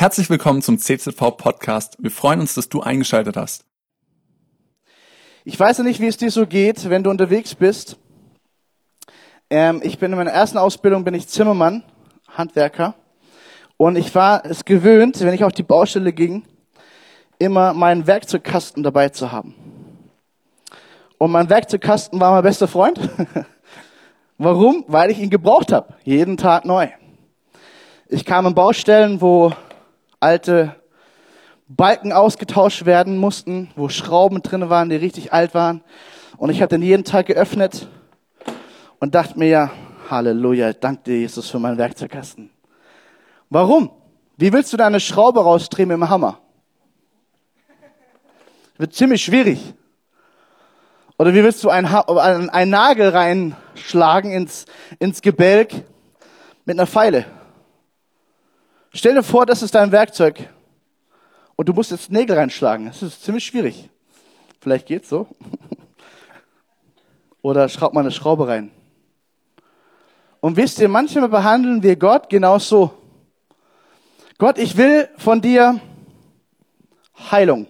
Herzlich willkommen zum CZV Podcast. Wir freuen uns, dass du eingeschaltet hast. Ich weiß ja nicht, wie es dir so geht, wenn du unterwegs bist. Ähm, ich bin in meiner ersten Ausbildung bin ich Zimmermann, Handwerker. Und ich war es gewöhnt, wenn ich auf die Baustelle ging, immer meinen Werkzeugkasten dabei zu haben. Und mein Werkzeugkasten war mein bester Freund. Warum? Weil ich ihn gebraucht habe. Jeden Tag neu. Ich kam an Baustellen, wo alte Balken ausgetauscht werden mussten, wo Schrauben drin waren, die richtig alt waren. Und ich habe den jeden Tag geöffnet und dachte mir, ja, Halleluja, danke dir, Jesus, für meinen Werkzeugkasten. Warum? Wie willst du deine Schraube rausdrehen mit dem Hammer? Wird ziemlich schwierig. Oder wie willst du einen, einen, einen Nagel reinschlagen ins, ins Gebälk mit einer Pfeile? Stell dir vor, das ist dein Werkzeug und du musst jetzt Nägel reinschlagen. Das ist ziemlich schwierig. Vielleicht geht's so. Oder schraub mal eine Schraube rein. Und wisst ihr, manchmal behandeln wir Gott genau so. Gott, ich will von dir Heilung.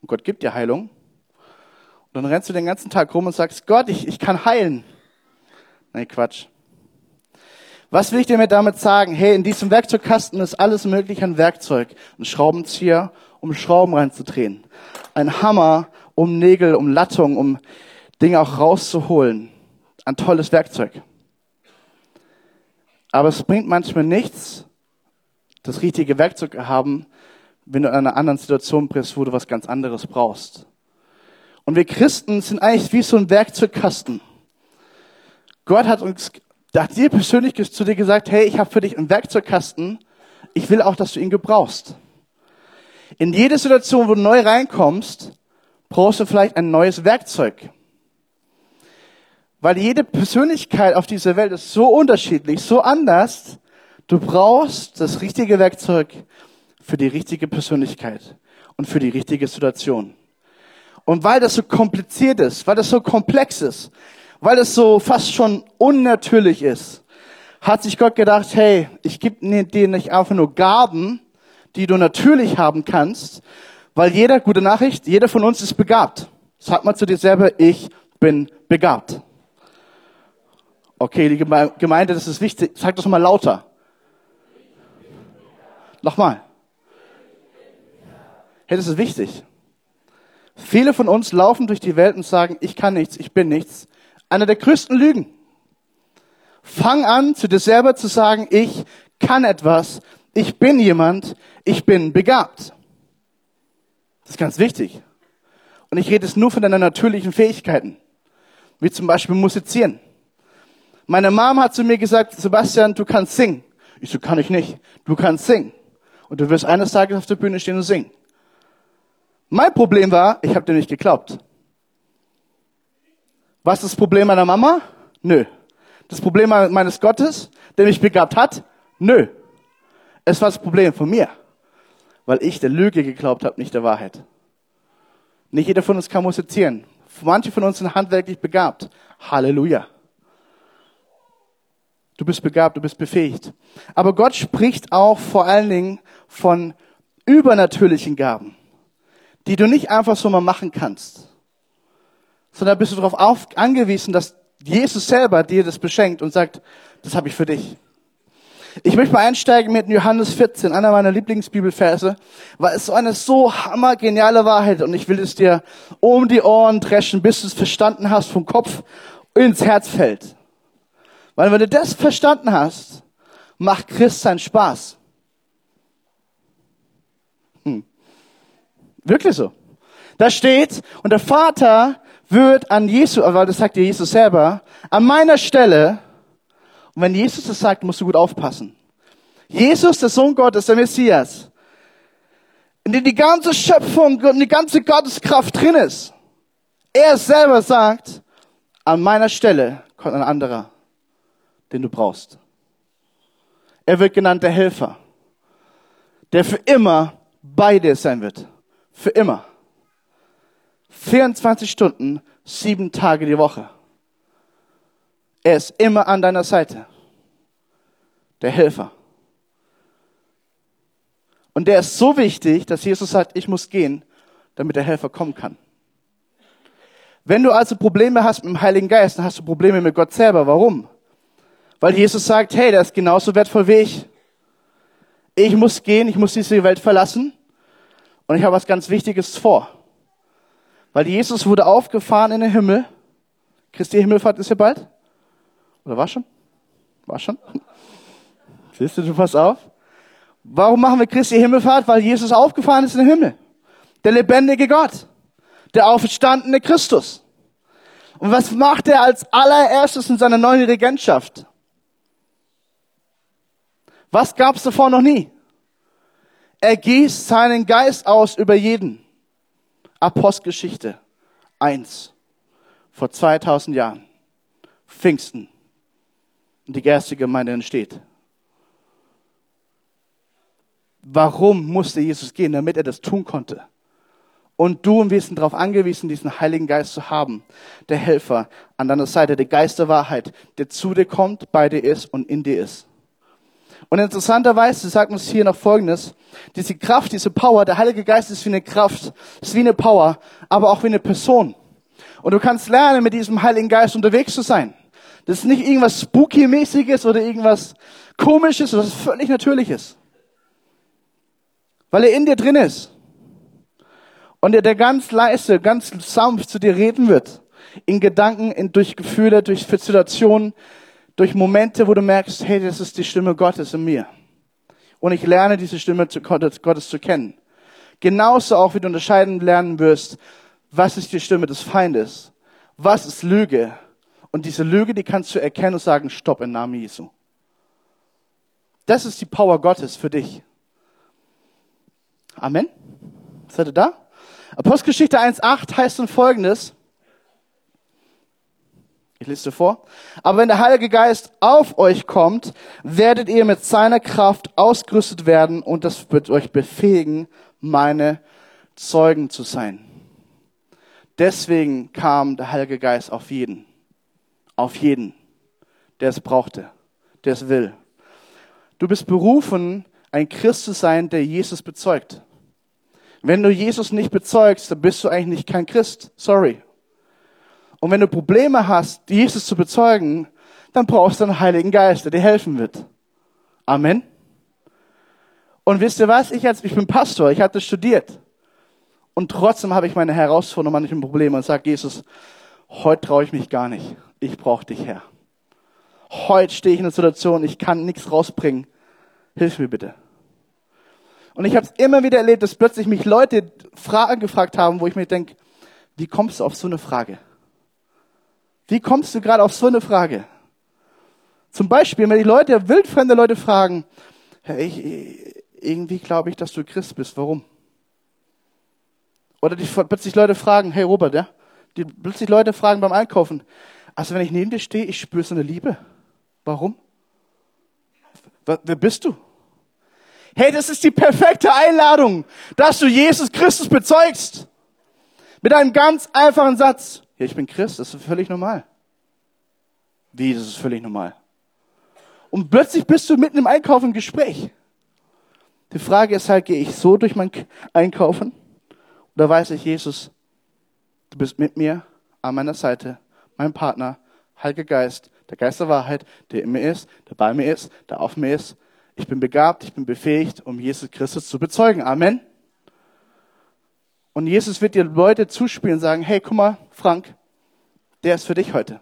Und Gott gibt dir Heilung. Und dann rennst du den ganzen Tag rum und sagst, Gott, ich, ich kann heilen. Nein, Quatsch. Was will ich dir mir damit sagen? Hey, in diesem Werkzeugkasten ist alles mögliche an Werkzeug. Ein Schraubenzieher, um Schrauben reinzudrehen. Ein Hammer, um Nägel, um Lattung, um Dinge auch rauszuholen. Ein tolles Werkzeug. Aber es bringt manchmal nichts, das richtige Werkzeug haben, wenn du in einer anderen Situation bist, wo du was ganz anderes brauchst. Und wir Christen sind eigentlich wie so ein Werkzeugkasten. Gott hat uns da hat dir persönlich zu dir gesagt, hey, ich habe für dich einen Werkzeugkasten. Ich will auch, dass du ihn gebrauchst. In jede Situation, wo du neu reinkommst, brauchst du vielleicht ein neues Werkzeug. Weil jede Persönlichkeit auf dieser Welt ist so unterschiedlich, so anders. Du brauchst das richtige Werkzeug für die richtige Persönlichkeit und für die richtige Situation. Und weil das so kompliziert ist, weil das so komplex ist, weil es so fast schon unnatürlich ist, hat sich Gott gedacht, hey, ich gebe dir nicht einfach nur Gaben, die du natürlich haben kannst, weil jeder, gute Nachricht, jeder von uns ist begabt. Sag mal zu dir selber, ich bin begabt. Okay, die Gemeinde, das ist wichtig. Sag das mal lauter. Nochmal. Hey, das ist wichtig. Viele von uns laufen durch die Welt und sagen, ich kann nichts, ich bin nichts. Einer der größten Lügen. Fang an, zu dir selber zu sagen, ich kann etwas, ich bin jemand, ich bin begabt. Das ist ganz wichtig. Und ich rede es nur von deinen natürlichen Fähigkeiten, wie zum Beispiel musizieren. Meine Mom hat zu mir gesagt, Sebastian, du kannst singen. Ich so, kann ich nicht. Du kannst singen. Und du wirst eines Tages auf der Bühne stehen und singen. Mein Problem war, ich habe dir nicht geglaubt. Was ist das Problem meiner Mama? Nö. Das Problem meines Gottes, der mich begabt hat? Nö. Es war das Problem von mir, weil ich der Lüge geglaubt habe, nicht der Wahrheit. Nicht jeder von uns kann musizieren. Manche von uns sind handwerklich begabt. Halleluja. Du bist begabt, du bist befähigt. Aber Gott spricht auch vor allen Dingen von übernatürlichen Gaben, die du nicht einfach so mal machen kannst sondern bist du darauf auf, angewiesen, dass Jesus selber dir das beschenkt und sagt, das habe ich für dich. Ich möchte mal einsteigen mit Johannes 14, einer meiner Lieblingsbibelverse, weil es so eine so hammergeniale Wahrheit und ich will es dir um die Ohren dreschen, bis du es verstanden hast, vom Kopf ins Herz fällt. Weil wenn du das verstanden hast, macht Christ seinen Spaß. Hm. Wirklich so. Da steht, und der Vater wird an Jesus, aber das sagt ja Jesus selber, an meiner Stelle, und wenn Jesus das sagt, musst du gut aufpassen. Jesus, der Sohn Gottes, der Messias, in dem die ganze Schöpfung und die ganze Gotteskraft drin ist. Er selber sagt, an meiner Stelle kommt ein anderer, den du brauchst. Er wird genannt der Helfer, der für immer bei dir sein wird. Für immer. 24 Stunden, sieben Tage die Woche. Er ist immer an deiner Seite. Der Helfer. Und der ist so wichtig, dass Jesus sagt, ich muss gehen, damit der Helfer kommen kann. Wenn du also Probleme hast mit dem Heiligen Geist, dann hast du Probleme mit Gott selber. Warum? Weil Jesus sagt, hey, der ist genauso wertvoll wie ich. Ich muss gehen, ich muss diese Welt verlassen und ich habe was ganz Wichtiges vor. Weil Jesus wurde aufgefahren in den Himmel. Christi Himmelfahrt ist ja bald. Oder war schon? War schon? Siehst du, du pass auf. Warum machen wir Christi Himmelfahrt? Weil Jesus aufgefahren ist in den Himmel. Der lebendige Gott. Der auferstandene Christus. Und was macht er als allererstes in seiner neuen Regentschaft? Was gab es davor noch nie? Er gießt seinen Geist aus über jeden. Apostelgeschichte 1 vor 2000 Jahren. Pfingsten. Die erste Gemeinde entsteht. Warum musste Jesus gehen? Damit er das tun konnte. Und du und wir sind darauf angewiesen, diesen Heiligen Geist zu haben. Der Helfer an deiner Seite, der Geist der Wahrheit, der zu dir kommt, bei dir ist und in dir ist. Und interessanterweise sagt uns hier noch Folgendes. Diese Kraft, diese Power, der Heilige Geist ist wie eine Kraft, ist wie eine Power, aber auch wie eine Person. Und du kannst lernen, mit diesem Heiligen Geist unterwegs zu sein. Das ist nicht irgendwas Spooky-mäßiges oder irgendwas Komisches, das ist völlig Natürliches. Weil er in dir drin ist. Und er der ganz leise, ganz sanft zu dir reden wird. In Gedanken, in, durch Gefühle, durch Situationen, durch Momente, wo du merkst, hey, das ist die Stimme Gottes in mir. Und ich lerne diese Stimme Gottes, Gottes zu kennen. Genauso auch, wie du unterscheiden lernen wirst, was ist die Stimme des Feindes? Was ist Lüge? Und diese Lüge, die kannst du erkennen und sagen, stopp im Namen Jesu. Das ist die Power Gottes für dich. Amen. Seid ihr da? Apostelgeschichte 1.8 heißt nun folgendes. Ich lese vor. Aber wenn der Heilige Geist auf euch kommt, werdet ihr mit seiner Kraft ausgerüstet werden und das wird euch befähigen, meine Zeugen zu sein. Deswegen kam der Heilige Geist auf jeden. Auf jeden, der es brauchte, der es will. Du bist berufen, ein Christ zu sein, der Jesus bezeugt. Wenn du Jesus nicht bezeugst, dann bist du eigentlich nicht kein Christ. Sorry. Und wenn du Probleme hast, Jesus zu bezeugen, dann brauchst du einen Heiligen Geist, der dir helfen wird. Amen. Und wisst ihr was? Ich, als, ich bin Pastor, ich hatte studiert. Und trotzdem habe ich meine Herausforderungen, manchmal Probleme und sage, Jesus, heute traue ich mich gar nicht. Ich brauche dich, Herr. Heute stehe ich in einer Situation, ich kann nichts rausbringen. Hilf mir bitte. Und ich habe es immer wieder erlebt, dass plötzlich mich Leute Fragen gefragt haben, wo ich mir denke, wie kommst du auf so eine Frage? Wie kommst du gerade auf so eine Frage? Zum Beispiel, wenn die Leute, wildfremde Leute fragen, hey, ich, irgendwie glaube ich, dass du Christ bist. Warum? Oder die plötzlich Leute fragen, hey Robert, ja? Die plötzlich Leute fragen beim Einkaufen, also wenn ich neben dir stehe, ich spüre so eine Liebe. Warum? Wer bist du? Hey, das ist die perfekte Einladung, dass du Jesus Christus bezeugst. Mit einem ganz einfachen Satz. Ja, ich bin Christ, das ist völlig normal. Wie, das ist völlig normal. Und plötzlich bist du mitten im Einkaufen im Gespräch. Die Frage ist halt, gehe ich so durch mein Einkaufen? Oder weiß ich, Jesus, du bist mit mir, an meiner Seite, mein Partner, Heiliger Geist, der Geist der Wahrheit, der in mir ist, der bei mir ist, der auf mir ist. Ich bin begabt, ich bin befähigt, um Jesus Christus zu bezeugen. Amen. Und Jesus wird dir Leute zuspielen und sagen, hey, guck mal, Frank, der ist für dich heute.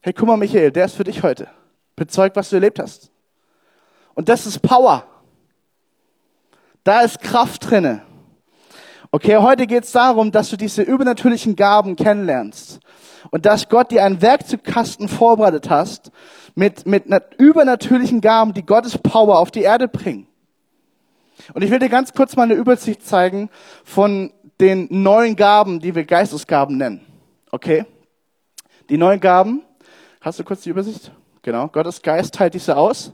Hey, guck mal, Michael, der ist für dich heute. Bezeugt, was du erlebt hast. Und das ist Power. Da ist Kraft drinne. Okay, heute geht es darum, dass du diese übernatürlichen Gaben kennenlernst. Und dass Gott dir einen Werkzeugkasten vorbereitet hast mit, mit übernatürlichen Gaben, die Gottes Power auf die Erde bringen. Und ich will dir ganz kurz mal eine Übersicht zeigen von den neuen Gaben, die wir Geistesgaben nennen. Okay? Die neuen Gaben, hast du kurz die Übersicht? Genau, Gottes Geist teilt diese aus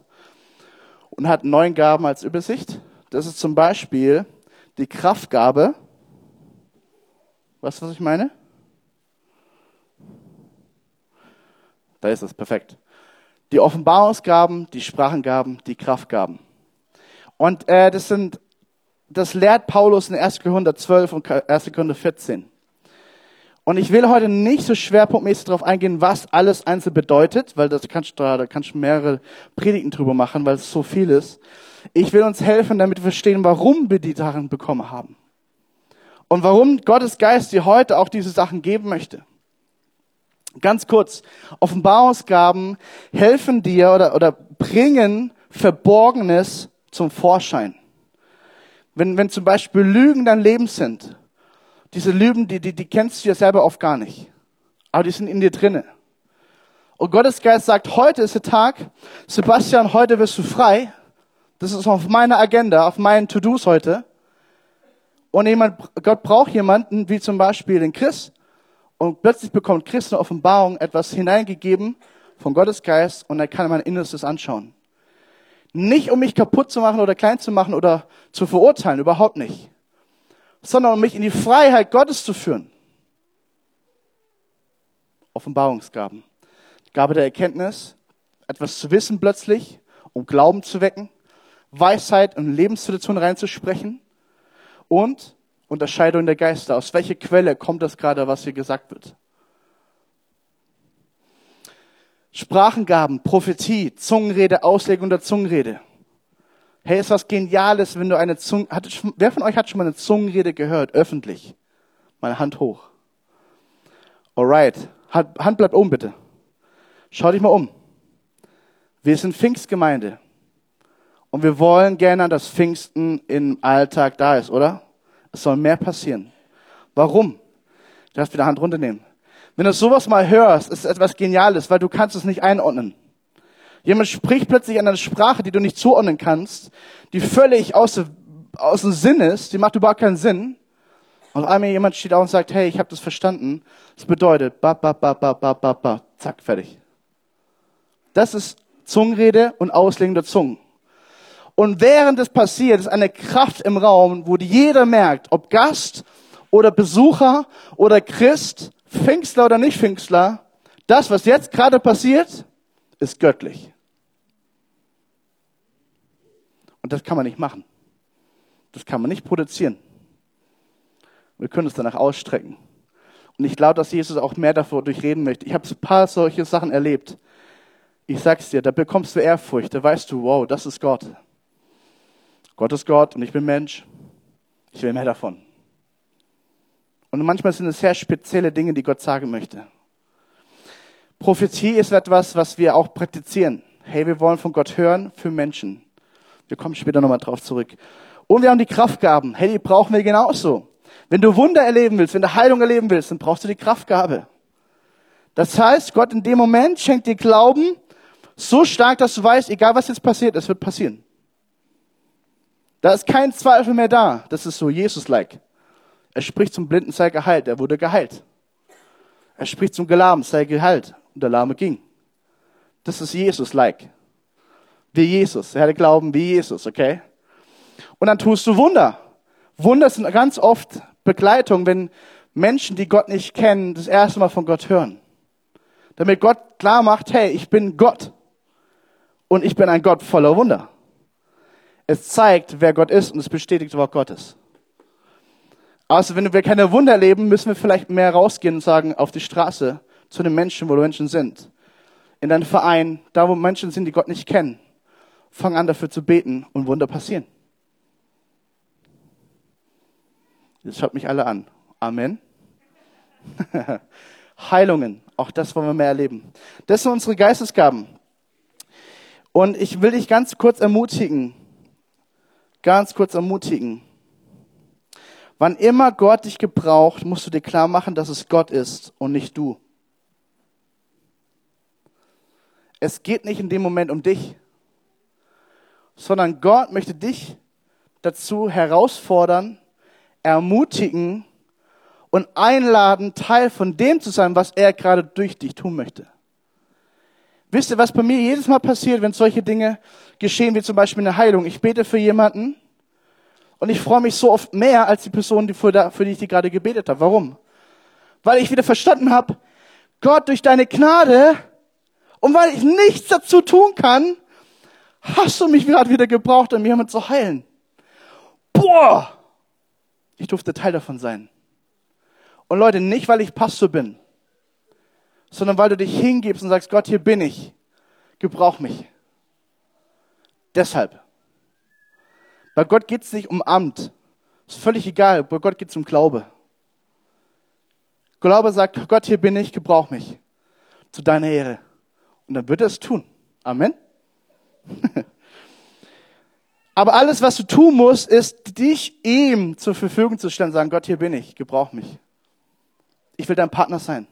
und hat neun Gaben als Übersicht. Das ist zum Beispiel die Kraftgabe. Weißt du, was ich meine? Da ist es, perfekt. Die Offenbarungsgaben, die Sprachengaben, die Kraftgaben. Und äh, das sind, das lehrt Paulus in 1. Korinther 12 und 1. Korinther 14. Und ich will heute nicht so schwerpunktmäßig darauf eingehen, was alles einzeln bedeutet, weil das kannst da, da kannst du mehrere Predigten drüber machen, weil es so viel ist. Ich will uns helfen, damit wir verstehen, warum wir die Sachen bekommen haben. Und warum Gottes Geist dir heute auch diese Sachen geben möchte. Ganz kurz, Offenbarungsgaben helfen dir oder, oder bringen Verborgenes zum Vorschein. Wenn, wenn zum Beispiel Lügen dein Leben sind, diese Lügen, die, die, die kennst du ja selber oft gar nicht. Aber die sind in dir drinne. Und Gottes Geist sagt, heute ist der Tag, Sebastian, heute wirst du frei. Das ist auf meiner Agenda, auf meinen To-Dos heute. Und jemand, Gott braucht jemanden, wie zum Beispiel den Chris. Und plötzlich bekommt Chris eine Offenbarung, etwas hineingegeben von Gottes Geist und er kann mein Innerstes anschauen. Nicht um mich kaputt zu machen oder klein zu machen oder zu verurteilen, überhaupt nicht. Sondern um mich in die Freiheit Gottes zu führen. Offenbarungsgaben. Gabe der Erkenntnis, etwas zu wissen plötzlich, um Glauben zu wecken, Weisheit in Lebenssituationen reinzusprechen und Unterscheidung der Geister. Aus welcher Quelle kommt das gerade, was hier gesagt wird? Sprachengaben, Prophetie, Zungenrede, Auslegung der Zungenrede. Hey, ist was Geniales, wenn du eine Zunge, hat, wer von euch hat schon mal eine Zungenrede gehört, öffentlich? Meine Hand hoch. Alright. Hand bleibt oben, bitte. Schau dich mal um. Wir sind Pfingstgemeinde. Und wir wollen gerne, dass Pfingsten im Alltag da ist, oder? Es soll mehr passieren. Warum? Du darfst wieder Hand runternehmen. Wenn du sowas mal hörst, ist es etwas Geniales, weil du kannst es nicht einordnen. Jemand spricht plötzlich eine Sprache, die du nicht zuordnen kannst, die völlig aus, aus dem Sinn ist, die macht überhaupt keinen Sinn. Und auf einmal jemand steht auf und sagt, hey, ich habe das verstanden. Das bedeutet, ba, ba, ba, ba, ba, ba, ba, zack, fertig. Das ist Zungenrede und Auslegen der Zungen. Und während es passiert, ist eine Kraft im Raum, wo jeder merkt, ob Gast oder Besucher oder Christ, Pfingstler oder nicht Pfingstler, das, was jetzt gerade passiert, ist göttlich. Und das kann man nicht machen. Das kann man nicht produzieren. Wir können es danach ausstrecken. Und ich glaube, dass Jesus auch mehr davor durchreden möchte. Ich habe ein paar solche Sachen erlebt. Ich sag's dir, da bekommst du Ehrfurcht, da weißt du, wow, das ist Gott. Gott ist Gott und ich bin Mensch. Ich will mehr davon. Und manchmal sind es sehr spezielle Dinge, die Gott sagen möchte. Prophetie ist etwas, was wir auch praktizieren. Hey, wir wollen von Gott hören für Menschen. Wir kommen später nochmal drauf zurück. Und wir haben die Kraftgaben. Hey, die brauchen wir genauso. Wenn du Wunder erleben willst, wenn du Heilung erleben willst, dann brauchst du die Kraftgabe. Das heißt, Gott in dem Moment schenkt dir Glauben so stark, dass du weißt, egal was jetzt passiert, es wird passieren. Da ist kein Zweifel mehr da. Das ist so Jesus-like. Er spricht zum Blinden, sei geheilt. Er wurde geheilt. Er spricht zum Gelahmen, sei geheilt. Und der Lahme ging. Das ist Jesus-like. Wie Jesus. Er hatte Glauben wie Jesus, okay? Und dann tust du Wunder. Wunder sind ganz oft Begleitung, wenn Menschen, die Gott nicht kennen, das erste Mal von Gott hören. Damit Gott klar macht, hey, ich bin Gott. Und ich bin ein Gott voller Wunder. Es zeigt, wer Gott ist und es bestätigt das Wort Gottes. Also wenn wir keine Wunder erleben, müssen wir vielleicht mehr rausgehen und sagen, auf die Straße, zu den Menschen, wo Menschen sind. In deinem Verein, da wo Menschen sind, die Gott nicht kennen. Fang an dafür zu beten und Wunder passieren. Jetzt schaut mich alle an. Amen. Heilungen, auch das wollen wir mehr erleben. Das sind unsere Geistesgaben. Und ich will dich ganz kurz ermutigen, ganz kurz ermutigen. Wann immer Gott dich gebraucht, musst du dir klar machen, dass es Gott ist und nicht du. Es geht nicht in dem Moment um dich, sondern Gott möchte dich dazu herausfordern, ermutigen und einladen, Teil von dem zu sein, was er gerade durch dich tun möchte. Wisst ihr, was bei mir jedes Mal passiert, wenn solche Dinge geschehen, wie zum Beispiel eine Heilung? Ich bete für jemanden und ich freue mich so oft mehr als die Person, die für, die ich die gerade gebetet habe. Warum? Weil ich wieder verstanden habe, Gott durch deine Gnade und weil ich nichts dazu tun kann, hast du mich gerade wieder gebraucht, um jemand zu heilen? Boah! Ich durfte Teil davon sein. Und Leute, nicht weil ich Pastor bin, sondern weil du dich hingibst und sagst, Gott, hier bin ich. Gebrauch mich. Deshalb. Bei Gott geht es nicht um Amt. Ist völlig egal. Bei Gott geht es um Glaube. Glaube sagt, Gott, hier bin ich, gebrauch mich. Zu deiner Ehre. Und dann wird er es tun. Amen. Aber alles, was du tun musst, ist, dich ihm zur Verfügung zu stellen, sagen, Gott, hier bin ich, gebrauch mich. Ich will dein Partner sein.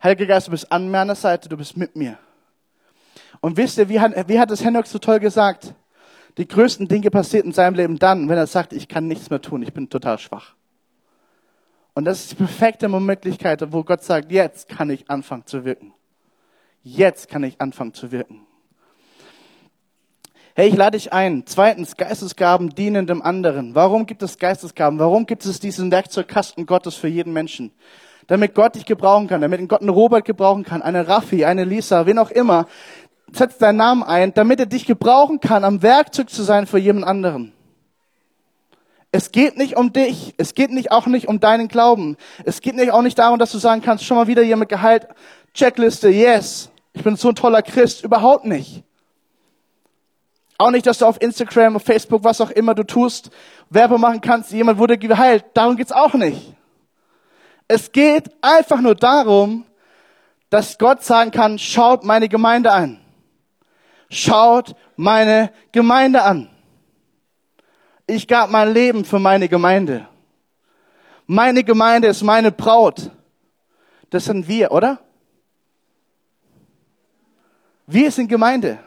Heiliger Geist, du bist an meiner Seite, du bist mit mir. Und wisst ihr, wie hat, wie hat es Henoch so toll gesagt? Die größten Dinge passieren in seinem Leben dann, wenn er sagt, ich kann nichts mehr tun, ich bin total schwach. Und das ist die perfekte Möglichkeit, wo Gott sagt, jetzt kann ich anfangen zu wirken. Jetzt kann ich anfangen zu wirken. Hey, ich lade dich ein. Zweitens, Geistesgaben dienen dem anderen. Warum gibt es Geistesgaben? Warum gibt es diesen Werkzeugkasten Gottes für jeden Menschen? Damit Gott dich gebrauchen kann, damit Gott einen Robert gebrauchen kann, eine Raffi, eine Lisa, wen auch immer. Setz deinen Namen ein, damit er dich gebrauchen kann, am Werkzeug zu sein für jemand anderen. Es geht nicht um dich. Es geht nicht auch nicht um deinen Glauben. Es geht nicht auch nicht darum, dass du sagen kannst, schon mal wieder jemand geheilt. Checkliste, yes. Ich bin so ein toller Christ. Überhaupt nicht. Auch nicht, dass du auf Instagram, auf Facebook, was auch immer du tust, Werbe machen kannst, jemand wurde geheilt. Darum geht's auch nicht. Es geht einfach nur darum, dass Gott sagen kann, schaut meine Gemeinde an. Schaut meine Gemeinde an. Ich gab mein Leben für meine Gemeinde. Meine Gemeinde ist meine Braut. Das sind wir, oder? Wir sind Gemeinde.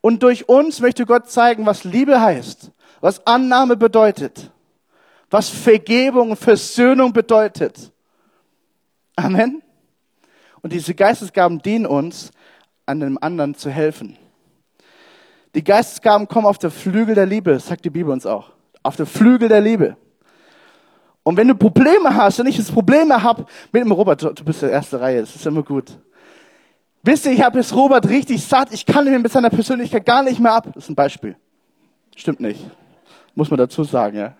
Und durch uns möchte Gott zeigen, was Liebe heißt, was Annahme bedeutet, was Vergebung und Versöhnung bedeutet. Amen. Und diese Geistesgaben dienen uns, an dem anderen zu helfen. Die Geistesgaben kommen auf der Flügel der Liebe, sagt die Bibel uns auch. Auf der Flügel der Liebe. Und wenn du Probleme hast und ich das Probleme habe mit dem Robert, du bist der erste Reihe, das ist immer gut. Wisst ihr, ich habe jetzt Robert richtig satt, ich kann ihn mit seiner Persönlichkeit gar nicht mehr ab. Das ist ein Beispiel. Stimmt nicht. Muss man dazu sagen, ja.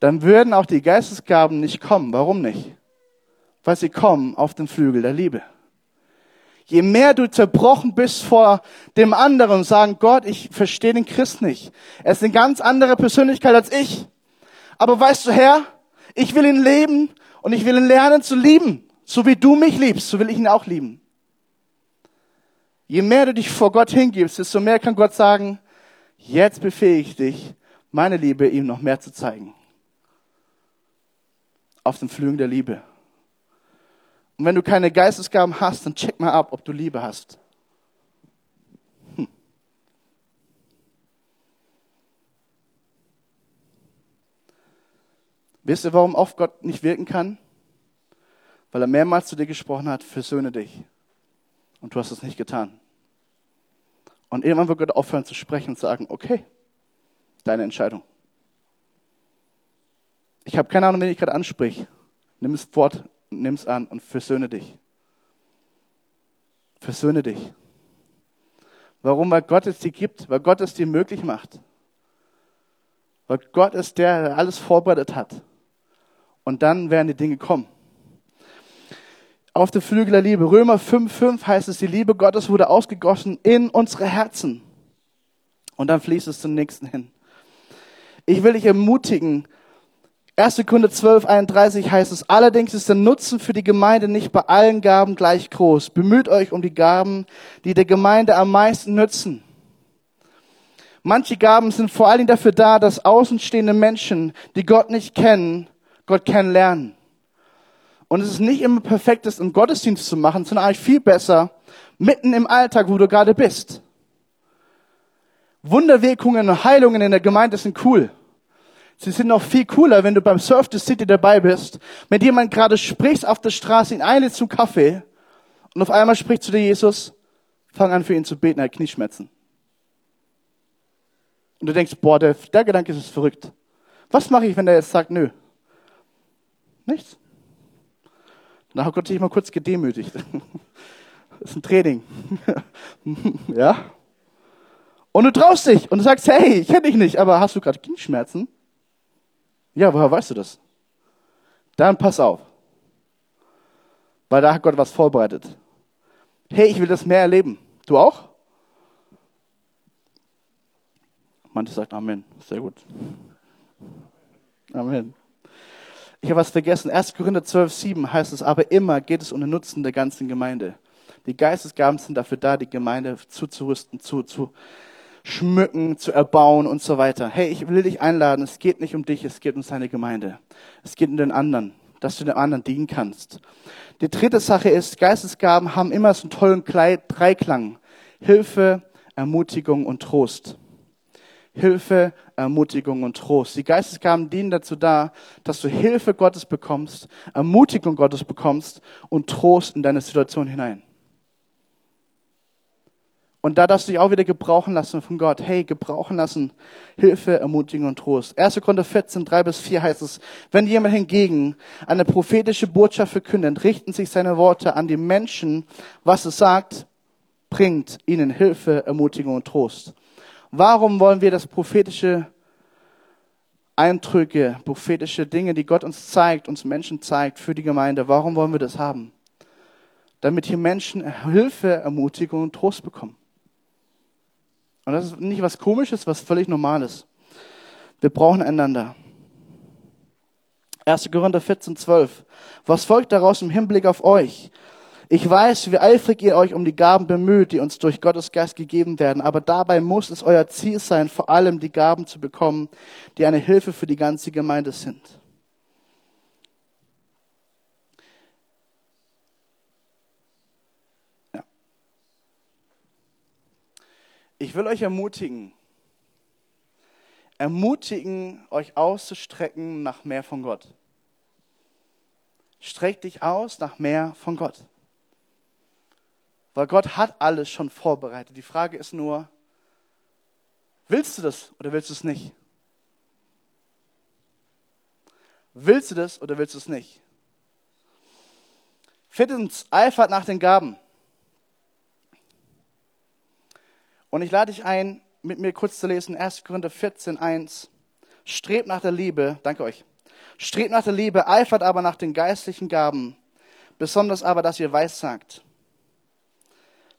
Dann würden auch die Geistesgaben nicht kommen. Warum nicht? Weil sie kommen auf den Flügel der Liebe. Je mehr du zerbrochen bist vor dem anderen und sagen, Gott, ich verstehe den Christ nicht. Er ist eine ganz andere Persönlichkeit als ich. Aber weißt du, Herr, ich will ihn leben und ich will ihn lernen zu lieben. So wie du mich liebst, so will ich ihn auch lieben. Je mehr du dich vor Gott hingibst, desto mehr kann Gott sagen, jetzt befähige ich dich, meine Liebe ihm noch mehr zu zeigen. Auf den Flügen der Liebe. Und wenn du keine Geistesgaben hast, dann check mal ab, ob du Liebe hast. Hm. Wisst ihr, warum oft Gott nicht wirken kann? Weil er mehrmals zu dir gesprochen hat, versöhne dich. Und du hast es nicht getan. Und irgendwann wird Gott aufhören zu sprechen und sagen, okay, deine Entscheidung. Ich habe keine Ahnung, wen ich gerade anspreche. Nimm das Wort nimm es an und versöhne dich. Versöhne dich. Warum? Weil Gott es dir gibt, weil Gott es dir möglich macht. Weil Gott ist der, der alles vorbereitet hat. Und dann werden die Dinge kommen. Auf der Flügel der Liebe. Römer 5,5 heißt es, die Liebe Gottes wurde ausgegossen in unsere Herzen. Und dann fließt es zum nächsten hin. Ich will dich ermutigen, 1. Kunde 12, 31 heißt es, allerdings ist der Nutzen für die Gemeinde nicht bei allen Gaben gleich groß. Bemüht euch um die Gaben, die der Gemeinde am meisten nützen. Manche Gaben sind vor allen Dingen dafür da, dass außenstehende Menschen, die Gott nicht kennen, Gott kennenlernen. Und es ist nicht immer perfekt, das im Gottesdienst zu machen, sondern eigentlich viel besser mitten im Alltag, wo du gerade bist. Wunderwirkungen und Heilungen in der Gemeinde sind cool. Sie sind noch viel cooler, wenn du beim Surf the City dabei bist, mit jemand gerade sprichst auf der Straße, ihn einlädst zum Kaffee und auf einmal spricht zu dir Jesus, fang an für ihn zu beten, er hat Knieschmerzen. Und du denkst, boah, der, der Gedanke ist verrückt. Was mache ich, wenn der jetzt sagt, nö? Nichts. Dann hat Gott sich mal kurz gedemütigt. Das ist ein Training. ja? Und du traust dich und du sagst, hey, ich kenne dich nicht, aber hast du gerade Knieschmerzen? Ja, woher weißt du das? Dann pass auf. Weil da hat Gott was vorbereitet. Hey, ich will das mehr erleben. Du auch? Manche sagt Amen. Sehr gut. Amen. Ich habe was vergessen. 1. Korinther 12, 7 heißt es, aber immer geht es um den Nutzen der ganzen Gemeinde. Die Geistesgaben sind dafür da, die Gemeinde zuzurüsten, zu, zu schmücken, zu erbauen und so weiter. Hey, ich will dich einladen. Es geht nicht um dich, es geht um seine Gemeinde. Es geht um den anderen, dass du dem anderen dienen kannst. Die dritte Sache ist, Geistesgaben haben immer so einen tollen Dreiklang. Hilfe, Ermutigung und Trost. Hilfe, Ermutigung und Trost. Die Geistesgaben dienen dazu da, dass du Hilfe Gottes bekommst, Ermutigung Gottes bekommst und Trost in deine Situation hinein. Und da darfst du dich auch wieder gebrauchen lassen von Gott. Hey, gebrauchen lassen. Hilfe, Ermutigung und Trost. 1. Korinther 14, 3 bis 4 heißt es, wenn jemand hingegen eine prophetische Botschaft verkündet, richten sich seine Worte an die Menschen, was es sagt, bringt ihnen Hilfe, Ermutigung und Trost. Warum wollen wir das prophetische Eindrücke, prophetische Dinge, die Gott uns zeigt, uns Menschen zeigt für die Gemeinde, warum wollen wir das haben? Damit hier Menschen Hilfe, Ermutigung und Trost bekommen. Und das ist nicht was Komisches, was völlig Normales. Wir brauchen einander. 1. Korinther 14, 12. Was folgt daraus im Hinblick auf euch? Ich weiß, wie eifrig ihr euch um die Gaben bemüht, die uns durch Gottes Geist gegeben werden, aber dabei muss es euer Ziel sein, vor allem die Gaben zu bekommen, die eine Hilfe für die ganze Gemeinde sind. Ich will euch ermutigen, ermutigen, euch auszustrecken nach mehr von Gott. Streck dich aus nach mehr von Gott. Weil Gott hat alles schon vorbereitet. Die Frage ist nur, willst du das oder willst du es nicht? Willst du das oder willst du es nicht? Viertens, eifert nach den Gaben. Und ich lade dich ein, mit mir kurz zu lesen, 1. Korinther 14, 1. Strebt nach der Liebe, danke euch. Strebt nach der Liebe, eifert aber nach den geistlichen Gaben, besonders aber, dass ihr weissagt.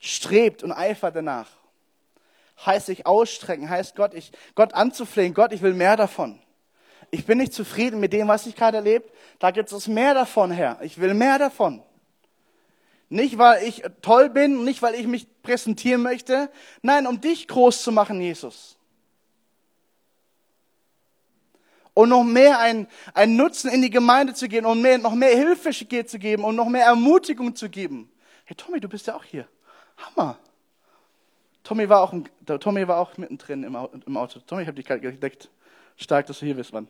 Strebt und eifert danach. Heißt sich ausstrecken, heißt Gott, ich, Gott anzuflehen, Gott, ich will mehr davon. Ich bin nicht zufrieden mit dem, was ich gerade erlebt. Da gibt es mehr davon, Herr. Ich will mehr davon. Nicht, weil ich toll bin, nicht, weil ich mich präsentieren möchte. Nein, um dich groß zu machen, Jesus. Und noch mehr ein, ein Nutzen in die Gemeinde zu geben und mehr, noch mehr Hilfe zu geben und noch mehr Ermutigung zu geben. Hey Tommy, du bist ja auch hier. Hammer. Tommy war auch, Tommy war auch mittendrin im Auto. Tommy, ich habe dich gerade gedeckt. Stark, dass du hier bist, Mann.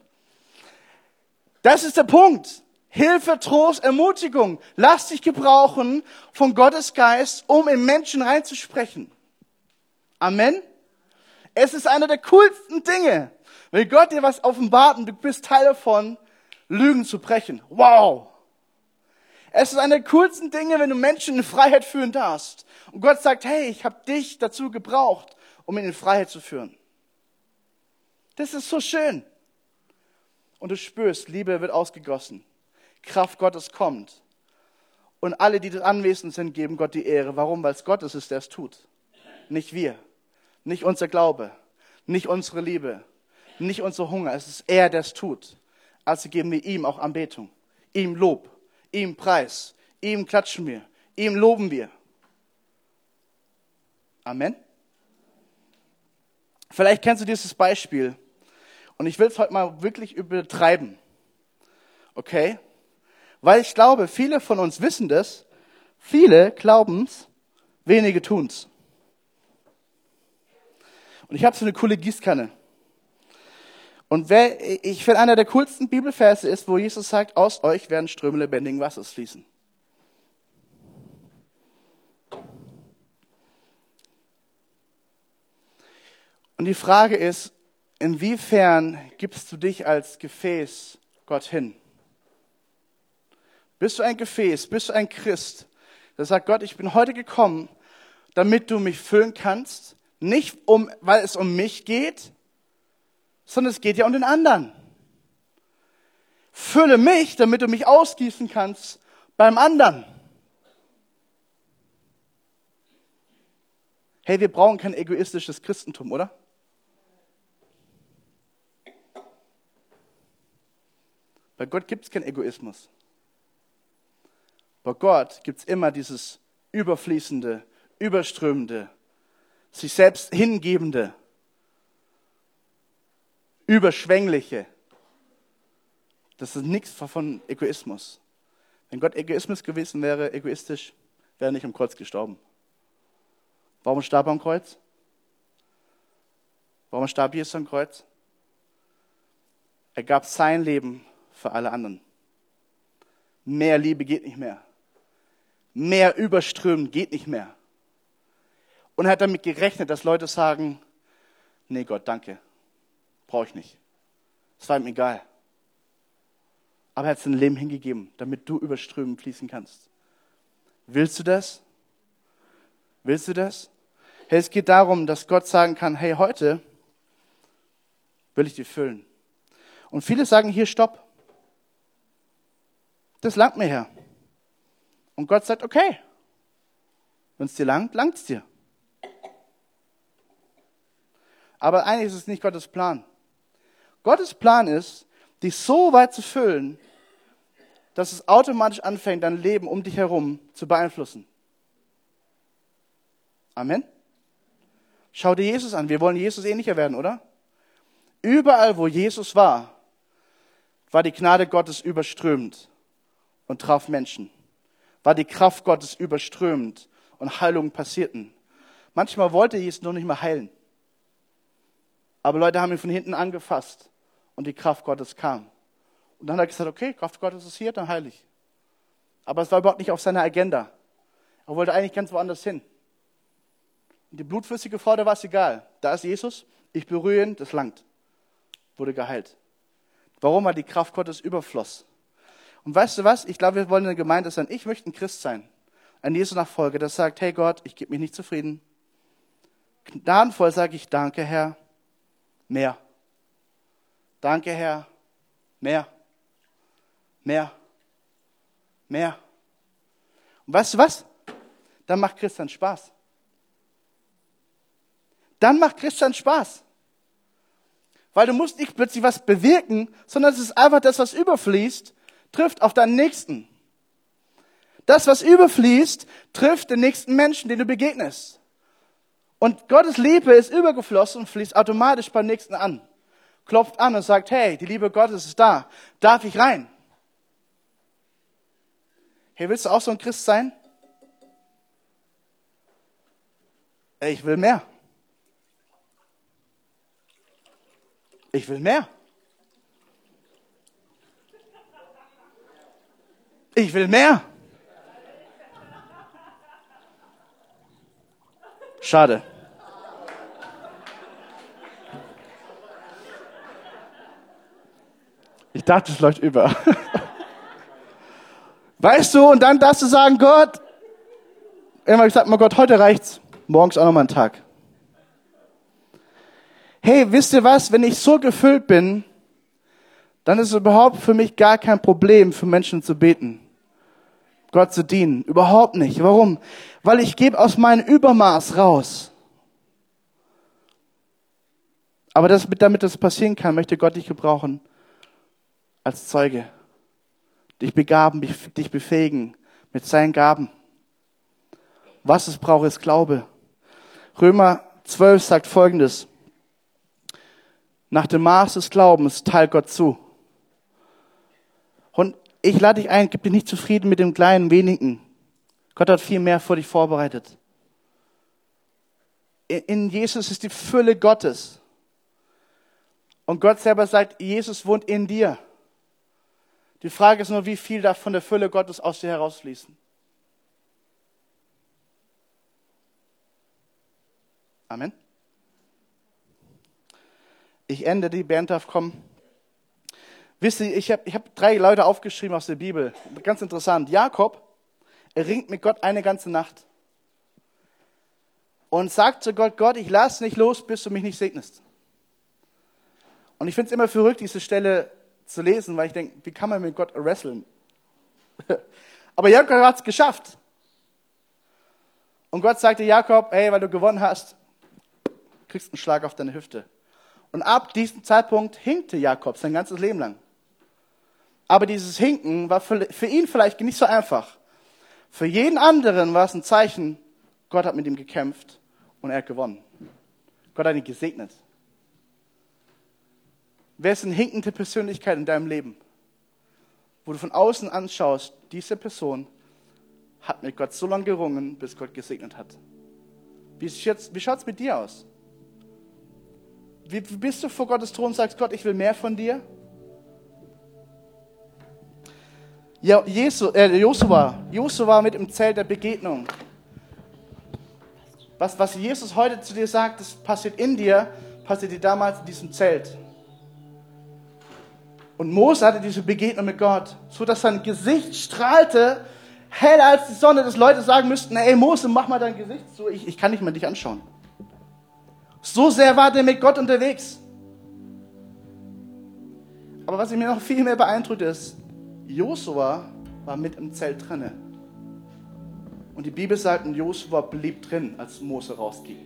Das ist der Punkt. Hilfe, Trost, Ermutigung. Lass dich gebrauchen von Gottes Geist, um in Menschen reinzusprechen. Amen. Es ist einer der coolsten Dinge, wenn Gott dir was offenbart und du bist Teil davon, Lügen zu brechen. Wow. Es ist einer der coolsten Dinge, wenn du Menschen in Freiheit führen darfst. Und Gott sagt, hey, ich habe dich dazu gebraucht, um ihn in Freiheit zu führen. Das ist so schön. Und du spürst, Liebe wird ausgegossen. Kraft Gottes kommt. Und alle, die anwesend sind, geben Gott die Ehre. Warum? Weil es Gott ist, der es tut. Nicht wir. Nicht unser Glaube. Nicht unsere Liebe. Nicht unser Hunger. Es ist er, der es tut. Also geben wir ihm auch Anbetung. Ihm Lob. Ihm Preis. Ihm klatschen wir. Ihm loben wir. Amen. Vielleicht kennst du dieses Beispiel. Und ich will es heute mal wirklich übertreiben. Okay? Weil ich glaube, viele von uns wissen das, viele glauben es, wenige tun es. Und ich habe so eine coole Gießkanne. Und wer, ich finde, einer der coolsten Bibelverse ist, wo Jesus sagt, aus euch werden Ströme lebendigen Wassers fließen. Und die Frage ist, inwiefern gibst du dich als Gefäß Gott hin? Bist du ein Gefäß? Bist du ein Christ, Der sagt, Gott, ich bin heute gekommen, damit du mich füllen kannst. Nicht um, weil es um mich geht, sondern es geht ja um den anderen. Fülle mich, damit du mich ausgießen kannst beim anderen. Hey, wir brauchen kein egoistisches Christentum, oder? Bei Gott gibt es keinen Egoismus. Bei Gott gibt es immer dieses überfließende, überströmende, sich selbst hingebende, überschwängliche. Das ist nichts von Egoismus. Wenn Gott Egoismus gewesen wäre, egoistisch, wäre er nicht am Kreuz gestorben. Warum starb er am Kreuz? Warum starb Jesus am Kreuz? Er gab sein Leben für alle anderen. Mehr Liebe geht nicht mehr. Mehr überströmen geht nicht mehr. Und er hat damit gerechnet, dass Leute sagen, nee Gott, danke, brauche ich nicht. Es war ihm egal. Aber er hat sein Leben hingegeben, damit du überströmen fließen kannst. Willst du das? Willst du das? Hey, es geht darum, dass Gott sagen kann, hey, heute will ich dir füllen. Und viele sagen hier, stopp. Das langt mir her. Und Gott sagt, okay, wenn es dir langt, langt es dir. Aber eigentlich ist es nicht Gottes Plan. Gottes Plan ist, dich so weit zu füllen, dass es automatisch anfängt, dein Leben um dich herum zu beeinflussen. Amen. Schau dir Jesus an. Wir wollen Jesus ähnlicher werden, oder? Überall, wo Jesus war, war die Gnade Gottes überströmend und traf Menschen. War die Kraft Gottes überströmend und Heilungen passierten. Manchmal wollte Jesus noch nicht mal heilen. Aber Leute haben ihn von hinten angefasst und die Kraft Gottes kam. Und dann hat er gesagt, okay, Kraft Gottes ist hier, dann heile ich. Aber es war überhaupt nicht auf seiner Agenda. Er wollte eigentlich ganz woanders hin. Und die blutflüssige Frau, da war es egal. Da ist Jesus, ich berühre ihn, das langt. Wurde geheilt. Warum? Weil die Kraft Gottes überfloss. Und weißt du was? Ich glaube, wir wollen eine Gemeinde sein. Ich möchte ein Christ sein. Ein Jesu-Nachfolger, der sagt, hey Gott, ich gebe mich nicht zufrieden. Gnadenvoll sage ich, danke Herr, mehr. Danke Herr, mehr. Mehr. Mehr. Und weißt du was? Dann macht Christian Spaß. Dann macht Christian Spaß. Weil du musst nicht plötzlich was bewirken, sondern es ist einfach das, was überfließt trifft auf deinen Nächsten. Das, was überfließt, trifft den nächsten Menschen, den du begegnest. Und Gottes Liebe ist übergeflossen und fließt automatisch beim Nächsten an. Klopft an und sagt, hey, die Liebe Gottes ist da. Darf ich rein? Hey, willst du auch so ein Christ sein? Ich will mehr. Ich will mehr. Ich will mehr. Schade. Ich dachte, es läuft über. Weißt du, und dann darfst du sagen, Gott, immer gesagt, mal Gott, heute reicht's. Morgens auch nochmal ein Tag. Hey, wisst ihr was? Wenn ich so gefüllt bin, dann ist es überhaupt für mich gar kein Problem, für Menschen zu beten. Gott zu dienen. Überhaupt nicht. Warum? Weil ich gebe aus meinem Übermaß raus. Aber das, damit das passieren kann, möchte Gott dich gebrauchen als Zeuge. Dich begaben, dich befähigen mit seinen Gaben. Was es braucht, ist Glaube. Römer 12 sagt Folgendes. Nach dem Maß des Glaubens teilt Gott zu. Ich lade dich ein, gib dich nicht zufrieden mit dem kleinen, wenigen. Gott hat viel mehr für dich vorbereitet. In Jesus ist die Fülle Gottes. Und Gott selber sagt, Jesus wohnt in dir. Die Frage ist nur, wie viel darf von der Fülle Gottes aus dir herausfließen. Amen. Ich ende, die Band darf kommen. Wisst ihr, ich habe ich hab drei Leute aufgeschrieben aus der Bibel. Ganz interessant. Jakob, Er ringt mit Gott eine ganze Nacht. Und sagt zu Gott, Gott, ich lass nicht los, bis du mich nicht segnest. Und ich finde es immer verrückt, diese Stelle zu lesen, weil ich denke, wie kann man mit Gott wresteln? Aber Jakob hat es geschafft. Und Gott sagte Jakob, hey, weil du gewonnen hast, kriegst einen Schlag auf deine Hüfte. Und ab diesem Zeitpunkt hinkte Jakob sein ganzes Leben lang. Aber dieses Hinken war für, für ihn vielleicht nicht so einfach. Für jeden anderen war es ein Zeichen, Gott hat mit ihm gekämpft und er hat gewonnen. Gott hat ihn gesegnet. Wer ist eine hinkende Persönlichkeit in deinem Leben? Wo du von außen anschaust, diese Person hat mit Gott so lange gerungen, bis Gott gesegnet hat. Wie, wie schaut es mit dir aus? Wie bist du vor Gottes Thron und sagst, Gott, ich will mehr von dir? Jesu, äh, Josua, Josua mit im Zelt der Begegnung. Was, was Jesus heute zu dir sagt, das passiert in dir, passiert dir damals in diesem Zelt. Und Mose hatte diese Begegnung mit Gott, so dass sein Gesicht strahlte, heller als die Sonne, dass Leute sagen müssten, ey Mose, mach mal dein Gesicht so, ich, ich kann nicht mehr dich anschauen. So sehr war der mit Gott unterwegs. Aber was mich noch viel mehr beeindruckt ist, Josua war mit im Zelt drinne. Und die Bibel sagt, Josua blieb drin, als Mose rausging.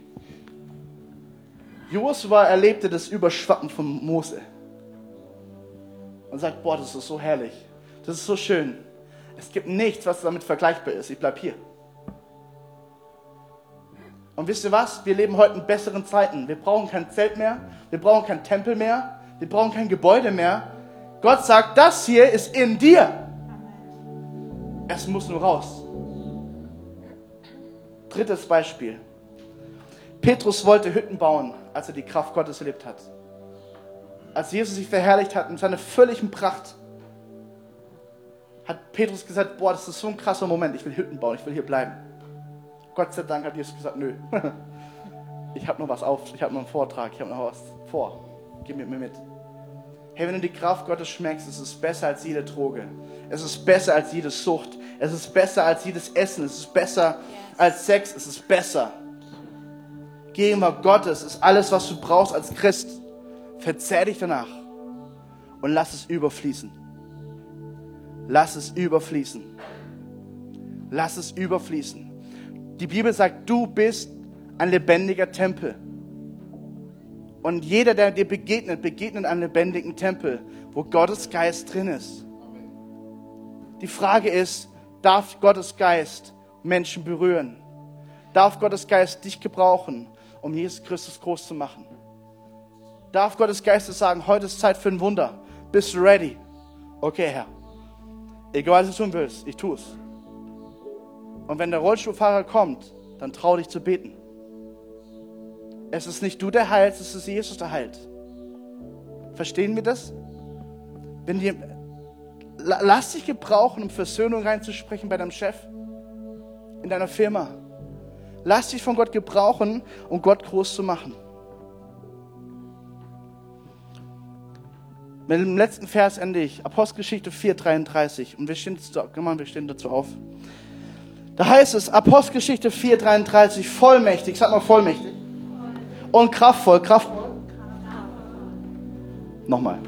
Josua erlebte das Überschwappen von Mose. Und sagt, boah, das ist so herrlich. Das ist so schön. Es gibt nichts, was damit vergleichbar ist. Ich bleib hier. Und wisst ihr was? Wir leben heute in besseren Zeiten. Wir brauchen kein Zelt mehr. Wir brauchen kein Tempel mehr. Wir brauchen kein Gebäude mehr. Gott sagt, das hier ist in dir. Es muss nur raus. Drittes Beispiel. Petrus wollte Hütten bauen, als er die Kraft Gottes erlebt hat. Als Jesus sich verherrlicht hat in seiner völligen Pracht, hat Petrus gesagt, boah, das ist so ein krasser Moment, ich will Hütten bauen, ich will hier bleiben. Gott sei Dank hat Jesus gesagt, nö. Ich habe noch was auf, ich habe noch einen Vortrag, ich habe noch was vor. Gib mit mir mit. Hey, wenn du die Kraft Gottes schmeckst, es ist besser als jede Droge. Es ist besser als jede Sucht. Es ist besser als jedes Essen. Es ist besser als Sex. Es ist besser. Gegenwart Gottes ist alles, was du brauchst als Christ. Verzehr dich danach und lass es überfließen. Lass es überfließen. Lass es überfließen. Die Bibel sagt, du bist ein lebendiger Tempel. Und jeder, der dir begegnet, begegnet einem lebendigen Tempel, wo Gottes Geist drin ist. Die Frage ist, darf Gottes Geist Menschen berühren? Darf Gottes Geist dich gebrauchen, um Jesus Christus groß zu machen? Darf Gottes Geist sagen, heute ist Zeit für ein Wunder. Bist du ready? Okay, Herr. Egal, was du tun willst, ich tue es. Und wenn der Rollstuhlfahrer kommt, dann trau dich zu beten. Es ist nicht du der heilt, es ist Jesus der heilt. Verstehen wir das? Wenn wir, lass dich gebrauchen, um Versöhnung reinzusprechen bei deinem Chef, in deiner Firma. Lass dich von Gott gebrauchen, um Gott groß zu machen. Mit dem letzten Vers ende ich. Apostelgeschichte 4,33. Und wir stehen, wir stehen dazu auf. Da heißt es, Apostelgeschichte 4,33, vollmächtig, sag mal vollmächtig. Und kraftvoll, kraftvoll. Nochmal.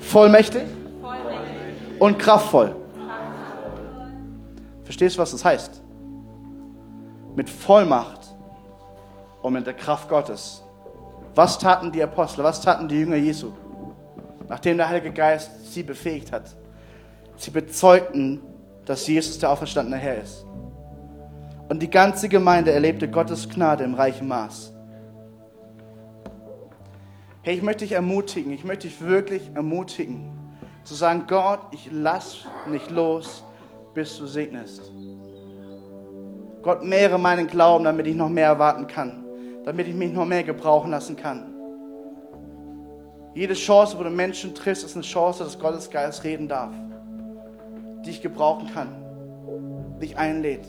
Vollmächtig. Und kraftvoll. Verstehst du, was das heißt? Mit Vollmacht und mit der Kraft Gottes. Was taten die Apostel, was taten die Jünger Jesu? Nachdem der Heilige Geist sie befähigt hat. Sie bezeugten, dass Jesus der auferstandene Herr ist. Und die ganze Gemeinde erlebte Gottes Gnade im reichen Maß. Hey, ich möchte dich ermutigen, ich möchte dich wirklich ermutigen, zu sagen, Gott, ich lass nicht los, bis du segnest. Gott, mehre meinen Glauben, damit ich noch mehr erwarten kann, damit ich mich noch mehr gebrauchen lassen kann. Jede Chance, wo du Menschen triffst, ist eine Chance, dass Gottes Geist reden darf, dich gebrauchen kann, dich einlädt.